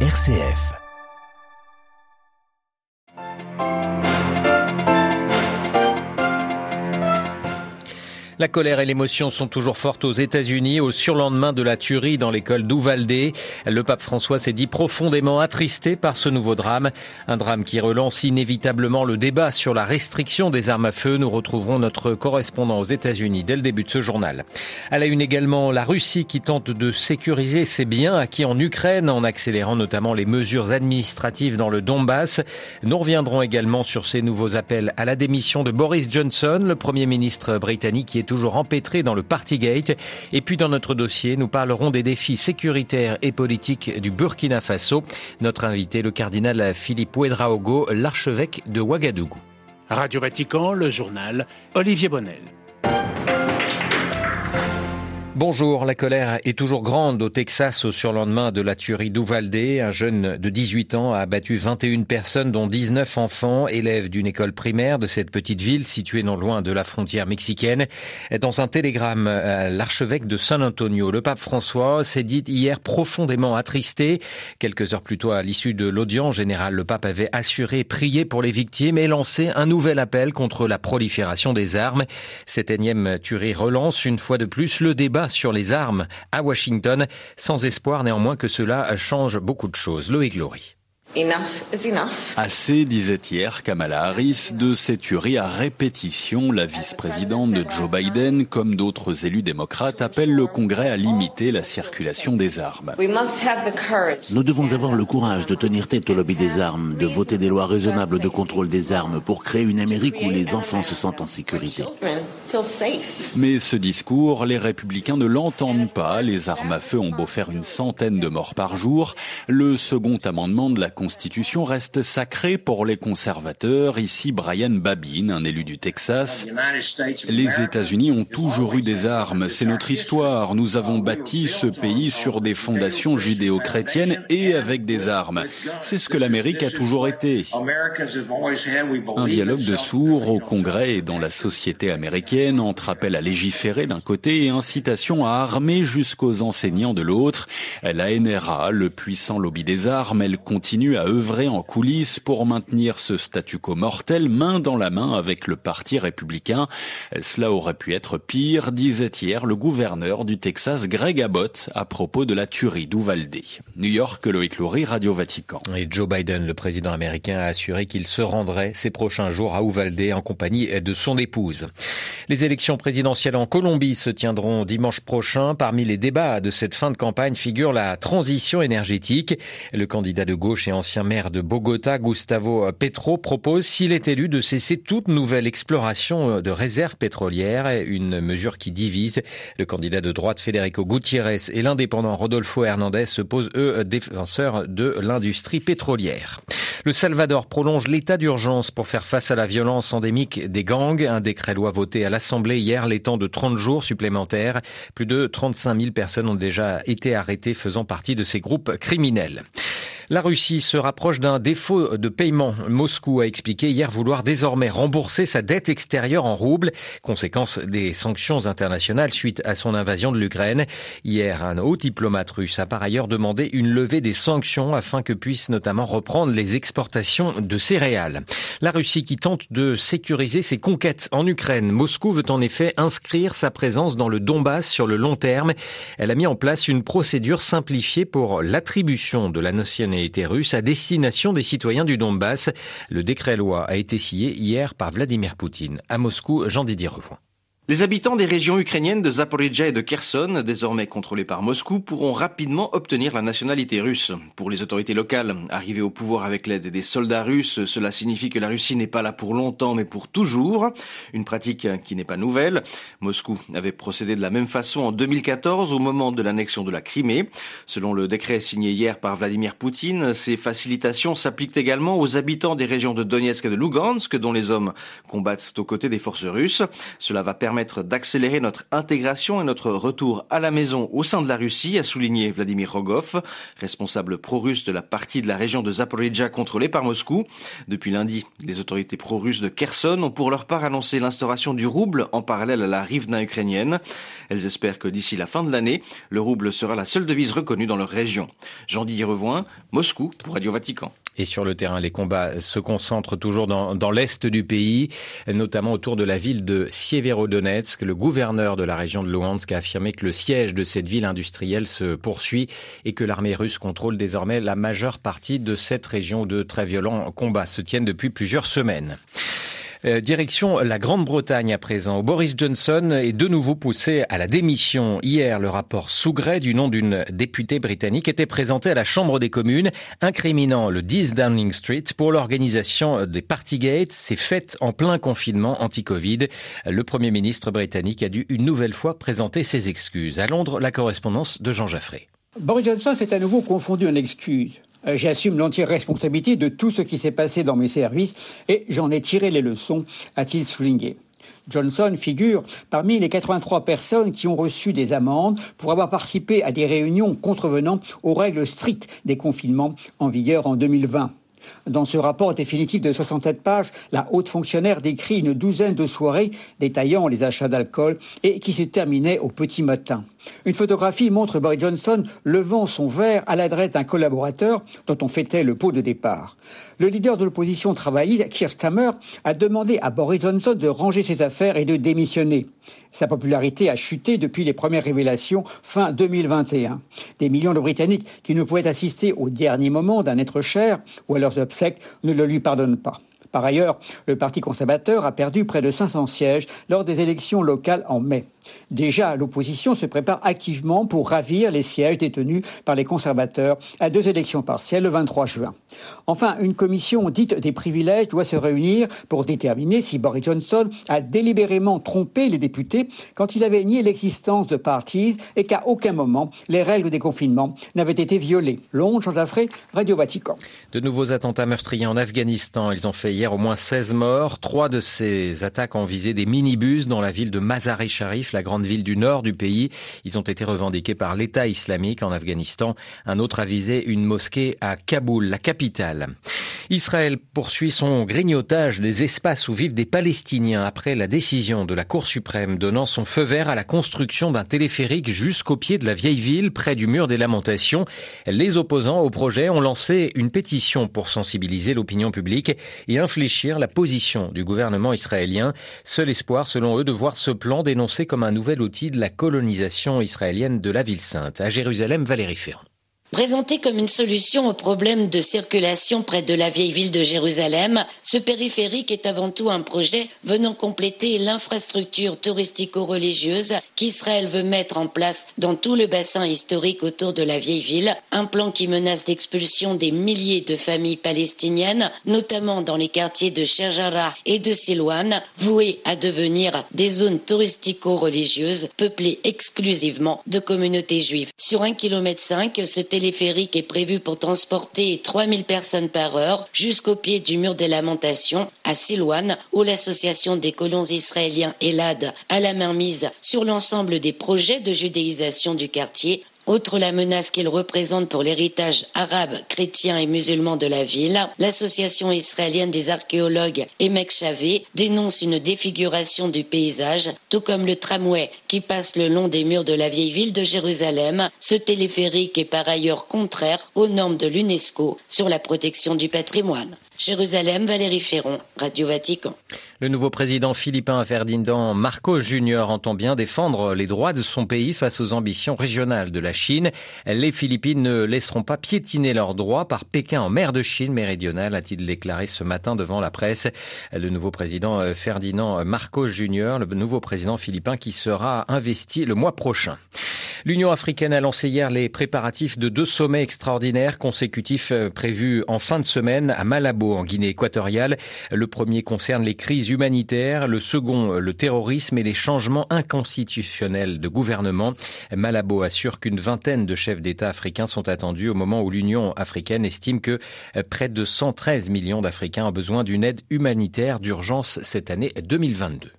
RCF. La colère et l'émotion sont toujours fortes aux États-Unis au surlendemain de la tuerie dans l'école d'Uvalde. Le pape François s'est dit profondément attristé par ce nouveau drame, un drame qui relance inévitablement le débat sur la restriction des armes à feu. Nous retrouverons notre correspondant aux États-Unis dès le début de ce journal. À la une également, la Russie qui tente de sécuriser ses biens acquis en Ukraine en accélérant notamment les mesures administratives dans le Donbass. Nous reviendrons également sur ces nouveaux appels à la démission de Boris Johnson, le premier ministre britannique qui est toujours empêtré dans le Partygate. Et puis dans notre dossier, nous parlerons des défis sécuritaires et politiques du Burkina Faso. Notre invité, le cardinal Philippe Ouedraogo, l'archevêque de Ouagadougou. Radio Vatican, le journal Olivier Bonnel. Bonjour, la colère est toujours grande au Texas au surlendemain de la tuerie d'Uvalde. Un jeune de 18 ans a abattu 21 personnes dont 19 enfants, élèves d'une école primaire de cette petite ville située non loin de la frontière mexicaine. Dans un télégramme à l'archevêque de San Antonio, le pape François s'est dit hier profondément attristé. Quelques heures plus tôt à l'issue de l'audience générale, le pape avait assuré prier pour les victimes et lancé un nouvel appel contre la prolifération des armes. Cette énième tuerie relance une fois de plus le débat sur les armes à Washington, sans espoir néanmoins que cela change beaucoup de choses. Loïc Glory. Assez, disait hier Kamala Harris, de ces tueries à répétition. La vice-présidente de Joe Biden, comme d'autres élus démocrates, appelle le Congrès à limiter la circulation des armes. Nous devons avoir le courage de tenir tête au lobby des armes, de voter des lois raisonnables de contrôle des armes pour créer une Amérique où les enfants se sentent en sécurité. Mais ce discours, les républicains ne l'entendent pas. Les armes à feu ont beau faire une centaine de morts par jour. Le second amendement de la Reste sacrée pour les conservateurs. Ici, Brian Babin, un élu du Texas. Les États-Unis ont toujours eu des armes. C'est notre histoire. Nous avons bâti ce pays sur des fondations judéo-chrétiennes et avec des armes. C'est ce que l'Amérique a toujours été. Un dialogue de sourds au Congrès et dans la société américaine entre appel à légiférer d'un côté et incitation à armer jusqu'aux enseignants de l'autre. La NRA, le puissant lobby des armes, elle continue à œuvrer en coulisses pour maintenir ce statu quo mortel main dans la main avec le Parti républicain. Cela aurait pu être pire, disait hier le gouverneur du Texas, Greg Abbott, à propos de la tuerie d'Uvalde. New York, Loïc Loury, Radio Vatican. Et Joe Biden, le président américain, a assuré qu'il se rendrait ces prochains jours à Uvalde en compagnie de son épouse. Les élections présidentielles en Colombie se tiendront dimanche prochain. Parmi les débats de cette fin de campagne figure la transition énergétique. Le candidat de gauche et ancien maire de Bogota, Gustavo Petro, propose, s'il est élu, de cesser toute nouvelle exploration de réserves pétrolières, une mesure qui divise. Le candidat de droite, Federico Gutiérrez, et l'indépendant Rodolfo Hernandez se posent, eux, défenseurs de l'industrie pétrolière. Le Salvador prolonge l'état d'urgence pour faire face à la violence endémique des gangs. Un décret loi voté à l'Assemblée hier l'étend de 30 jours supplémentaires. Plus de 35 000 personnes ont déjà été arrêtées faisant partie de ces groupes criminels. La Russie se rapproche d'un défaut de paiement. Moscou a expliqué hier vouloir désormais rembourser sa dette extérieure en roubles, conséquence des sanctions internationales suite à son invasion de l'Ukraine. Hier, un haut diplomate russe a par ailleurs demandé une levée des sanctions afin que puissent notamment reprendre les exportations de céréales. La Russie qui tente de sécuriser ses conquêtes en Ukraine. Moscou veut en effet inscrire sa présence dans le Donbass sur le long terme. Elle a mis en place une procédure simplifiée pour l'attribution de la nationalité été russe à destination des citoyens du Donbass. Le décret-loi a été signé hier par Vladimir Poutine. À Moscou, Jean-Didier Revoin. Les habitants des régions ukrainiennes de Zaporizhia et de Kherson, désormais contrôlées par Moscou, pourront rapidement obtenir la nationalité russe. Pour les autorités locales, arrivées au pouvoir avec l'aide des soldats russes, cela signifie que la Russie n'est pas là pour longtemps mais pour toujours. Une pratique qui n'est pas nouvelle. Moscou avait procédé de la même façon en 2014 au moment de l'annexion de la Crimée. Selon le décret signé hier par Vladimir Poutine, ces facilitations s'appliquent également aux habitants des régions de Donetsk et de Lugansk dont les hommes combattent aux côtés des forces russes. Cela va permettre d'accélérer notre intégration et notre retour à la maison au sein de la Russie, a souligné Vladimir Rogov, responsable pro-russe de la partie de la région de Zaporizhia contrôlée par Moscou. Depuis lundi, les autorités pro-russes de Kherson ont pour leur part annoncé l'instauration du rouble en parallèle à la rivna ukrainienne. Elles espèrent que d'ici la fin de l'année, le rouble sera la seule devise reconnue dans leur région. Jean-Didier Revoin, Moscou pour Radio Vatican. Et sur le terrain, les combats se concentrent toujours dans, dans l'est du pays, notamment autour de la ville de Sieverodonetsk. Le gouverneur de la région de Luhansk a affirmé que le siège de cette ville industrielle se poursuit et que l'armée russe contrôle désormais la majeure partie de cette région de très violents combats se tiennent depuis plusieurs semaines. Euh, direction la Grande-Bretagne à présent. Boris Johnson est de nouveau poussé à la démission. Hier, le rapport Sougret du nom d'une députée britannique était présenté à la Chambre des communes, incriminant le 10 Downing Street pour l'organisation des Partygates, ces fêtes en plein confinement anti-Covid. Le Premier ministre britannique a dû une nouvelle fois présenter ses excuses. À Londres, la correspondance de Jean Jaffré. Boris Johnson s'est à nouveau confondu en excuses. Euh, j'assume l'entière responsabilité de tout ce qui s'est passé dans mes services et j'en ai tiré les leçons, a-t-il souligné. Johnson figure parmi les 83 personnes qui ont reçu des amendes pour avoir participé à des réunions contrevenant aux règles strictes des confinements en vigueur en 2020. Dans ce rapport définitif de 67 pages, la haute fonctionnaire décrit une douzaine de soirées détaillant les achats d'alcool et qui se terminaient au petit matin. Une photographie montre Boris Johnson levant son verre à l'adresse d'un collaborateur dont on fêtait le pot de départ. Le leader de l'opposition travailliste, Keir Stammer, a demandé à Boris Johnson de ranger ses affaires et de démissionner. Sa popularité a chuté depuis les premières révélations fin 2021. Des millions de Britanniques qui ne pouvaient assister au dernier moment d'un être cher ou à leurs obsèques ne le lui pardonnent pas. Par ailleurs, le Parti conservateur a perdu près de 500 sièges lors des élections locales en mai. Déjà, l'opposition se prépare activement pour ravir les sièges détenus par les conservateurs à deux élections partielles le 23 juin. Enfin, une commission dite des privilèges doit se réunir pour déterminer si Boris Johnson a délibérément trompé les députés quand il avait nié l'existence de parties et qu'à aucun moment les règles des confinements n'avaient été violées. Londres, Jean Radio Vatican. De nouveaux attentats meurtriers en Afghanistan. Ils ont fait hier au moins 16 morts. Trois de ces attaques ont visé des minibus dans la ville de Mazar-e-Sharif, la grande ville du nord du pays. Ils ont été revendiqués par l'État islamique en Afghanistan. Un autre a visé une mosquée à Kaboul, la capitale. Israël poursuit son grignotage des espaces où vivent des Palestiniens après la décision de la Cour suprême donnant son feu vert à la construction d'un téléphérique jusqu'au pied de la vieille ville près du mur des lamentations. Les opposants au projet ont lancé une pétition pour sensibiliser l'opinion publique et infléchir la position du gouvernement israélien. Seul espoir, selon eux, de voir ce plan dénoncé comme un nouvel outil de la colonisation israélienne de la ville sainte. À Jérusalem, Valérie Ferrand. Présenté comme une solution au problème de circulation près de la vieille ville de Jérusalem, ce périphérique est avant tout un projet venant compléter l'infrastructure touristico-religieuse qu'Israël veut mettre en place dans tout le bassin historique autour de la vieille ville, un plan qui menace d'expulsion des milliers de familles palestiniennes, notamment dans les quartiers de Sherjara et de Silouane, voués à devenir des zones touristico-religieuses peuplées exclusivement de communautés juives. Sur un kilomètre cinq, ce téléphérique est prévu pour transporter 3000 personnes par heure jusqu'au pied du mur des lamentations à Silouane, où l'association des colons israéliens Elad a la main mise sur l'ensemble des projets de judéisation du quartier autre la menace qu'il représente pour l'héritage arabe, chrétien et musulman de la ville, l'association israélienne des archéologues Emek Chavé dénonce une défiguration du paysage, tout comme le tramway qui passe le long des murs de la vieille ville de Jérusalem. Ce téléphérique est par ailleurs contraire aux normes de l'UNESCO sur la protection du patrimoine. Jérusalem, Valérie Ferron, Radio Vatican. Le nouveau président philippin Ferdinand Marcos Jr. entend bien défendre les droits de son pays face aux ambitions régionales de la Chine. Les Philippines ne laisseront pas piétiner leurs droits par Pékin en mer de Chine méridionale, a-t-il déclaré ce matin devant la presse. Le nouveau président Ferdinand Marcos Jr., le nouveau président philippin qui sera investi le mois prochain. L'Union africaine a lancé hier les préparatifs de deux sommets extraordinaires consécutifs prévus en fin de semaine à Malabo en Guinée équatoriale. Le premier concerne les crises humanitaires, le second le terrorisme et les changements inconstitutionnels de gouvernement. Malabo assure qu'une vingtaine de chefs d'État africains sont attendus au moment où l'Union africaine estime que près de 113 millions d'Africains ont besoin d'une aide humanitaire d'urgence cette année 2022.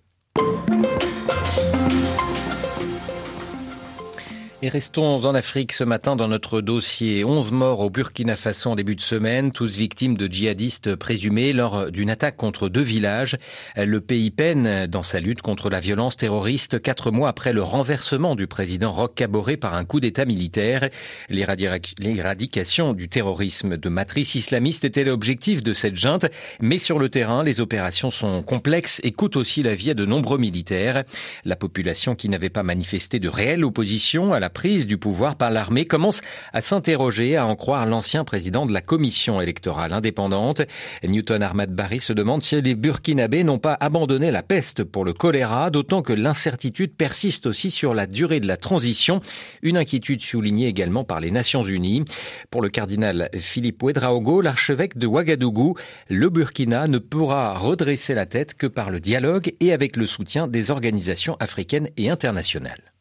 Et restons en Afrique ce matin dans notre dossier. 11 morts au Burkina Faso en début de semaine, tous victimes de djihadistes présumés lors d'une attaque contre deux villages. Le pays peine dans sa lutte contre la violence terroriste quatre mois après le renversement du président Roch Kaboré par un coup d'état militaire. L'éradication du terrorisme de matrice islamiste était l'objectif de cette junte, mais sur le terrain, les opérations sont complexes et coûtent aussi la vie à de nombreux militaires. La population qui n'avait pas manifesté de réelle opposition à la prise du pouvoir par l'armée commence à s'interroger, à en croire l'ancien président de la commission électorale indépendante. Newton Ahmad Barry se demande si les Burkinabés n'ont pas abandonné la peste pour le choléra, d'autant que l'incertitude persiste aussi sur la durée de la transition, une inquiétude soulignée également par les Nations Unies. Pour le cardinal Philippe Ouedraogo, l'archevêque de Ouagadougou, le Burkina ne pourra redresser la tête que par le dialogue et avec le soutien des organisations africaines et internationales.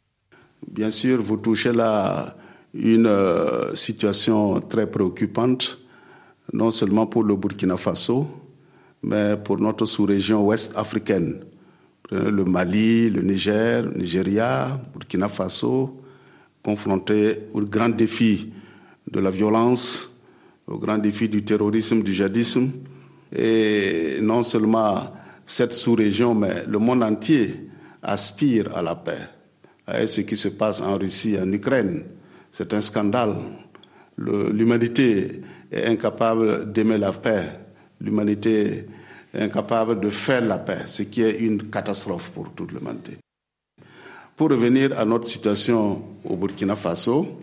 Bien sûr, vous touchez là une euh, situation très préoccupante, non seulement pour le Burkina Faso, mais pour notre sous-région ouest africaine. Le Mali, le Niger, le Nigeria, Burkina Faso, confrontés aux grands défis de la violence, aux grands défis du terrorisme, du djihadisme. Et non seulement cette sous-région, mais le monde entier aspire à la paix ce qui se passe en Russie, en Ukraine. C'est un scandale. L'humanité est incapable d'aimer la paix. L'humanité est incapable de faire la paix, ce qui est une catastrophe pour toute l'humanité. Pour revenir à notre situation au Burkina Faso,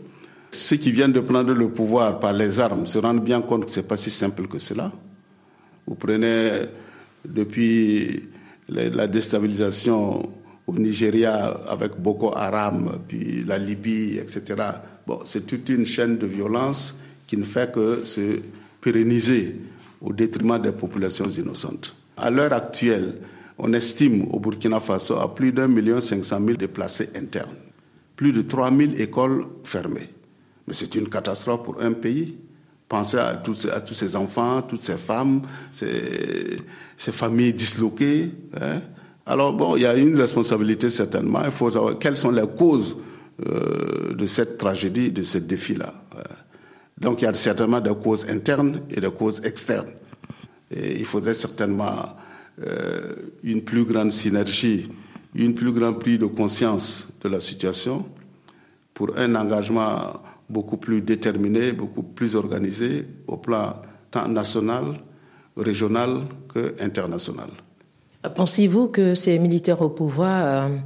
ceux qui viennent de prendre le pouvoir par les armes se rendent bien compte que ce n'est pas si simple que cela. Vous prenez depuis la déstabilisation au Nigeria avec Boko Haram, puis la Libye, etc. Bon, c'est toute une chaîne de violence qui ne fait que se pérenniser au détriment des populations innocentes. À l'heure actuelle, on estime au Burkina Faso à plus d'un million cinq cent mille déplacés internes, plus de trois mille écoles fermées. Mais c'est une catastrophe pour un pays. Pensez à à tous ces enfants, toutes ces femmes, ces, ces familles disloquées. Hein. Alors bon, il y a une responsabilité certainement. Il faut savoir quelles sont les causes euh, de cette tragédie, de ce défi-là. Donc il y a certainement des causes internes et des causes externes. Et il faudrait certainement euh, une plus grande synergie, une plus grande prise de conscience de la situation pour un engagement beaucoup plus déterminé, beaucoup plus organisé au plan tant national, régional que international. Pensez-vous que ces militaires au pouvoir euh,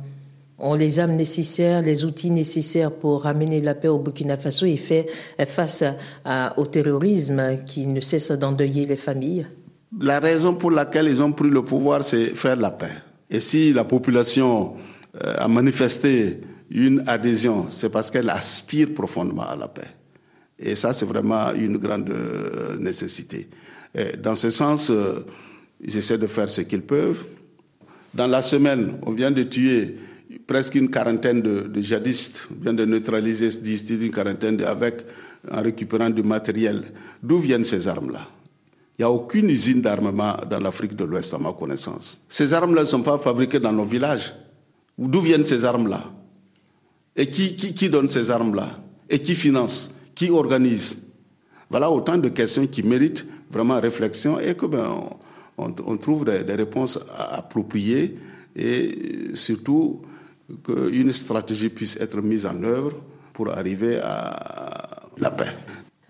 ont les âmes nécessaires, les outils nécessaires pour ramener la paix au Burkina Faso et faire face au terrorisme qui ne cesse d'endeuiller les familles? La raison pour laquelle ils ont pris le pouvoir, c'est faire la paix. Et si la population euh, a manifesté une adhésion, c'est parce qu'elle aspire profondément à la paix. Et ça, c'est vraiment une grande euh, nécessité. dans ce sens, ils essaient de faire ce qu'ils peuvent. Dans la semaine, on vient de tuer presque une quarantaine de, de djihadistes, on vient de neutraliser, une quarantaine avec, en récupérant du matériel. D'où viennent ces armes-là? Il n'y a aucune usine d'armement dans l'Afrique de l'Ouest, à ma connaissance. Ces armes-là ne sont pas fabriquées dans nos villages. D'où viennent ces armes-là? Et qui, qui, qui donne ces armes-là? Et qui finance? Qui organise? Voilà autant de questions qui méritent vraiment réflexion et que ben, trouve des, réponses appropriées et surtout qu'une stratégie puisse être mise en œuvre pour arriver à la paix.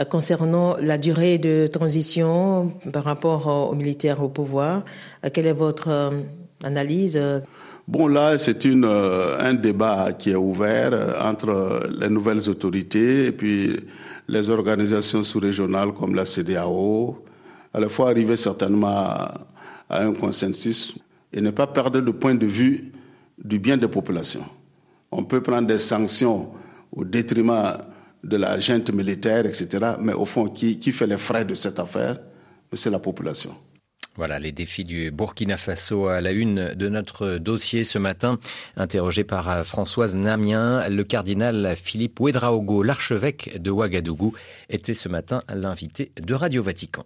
Concernant la durée de transition par rapport aux militaires au pouvoir, quelle est votre euh, analyse? Bon, là, c'est une, euh, un débat qui est ouvert entre les nouvelles autorités et puis les organisations sous-régionales comme la CDAO, il faut arriver certainement à, un consensus et ne pas perdre le point de vue du bien des populations. On peut prendre des sanctions au détriment de la junte militaire, etc. Mais au fond, qui, qui fait les frais de cette affaire? C'est la population. Voilà les défis du Burkina Faso à la une de notre dossier ce matin. Interrogé par Françoise Namien, le cardinal Philippe Ouedraogo, l'archevêque de Ouagadougou, était ce matin l'invité de Radio Vatican.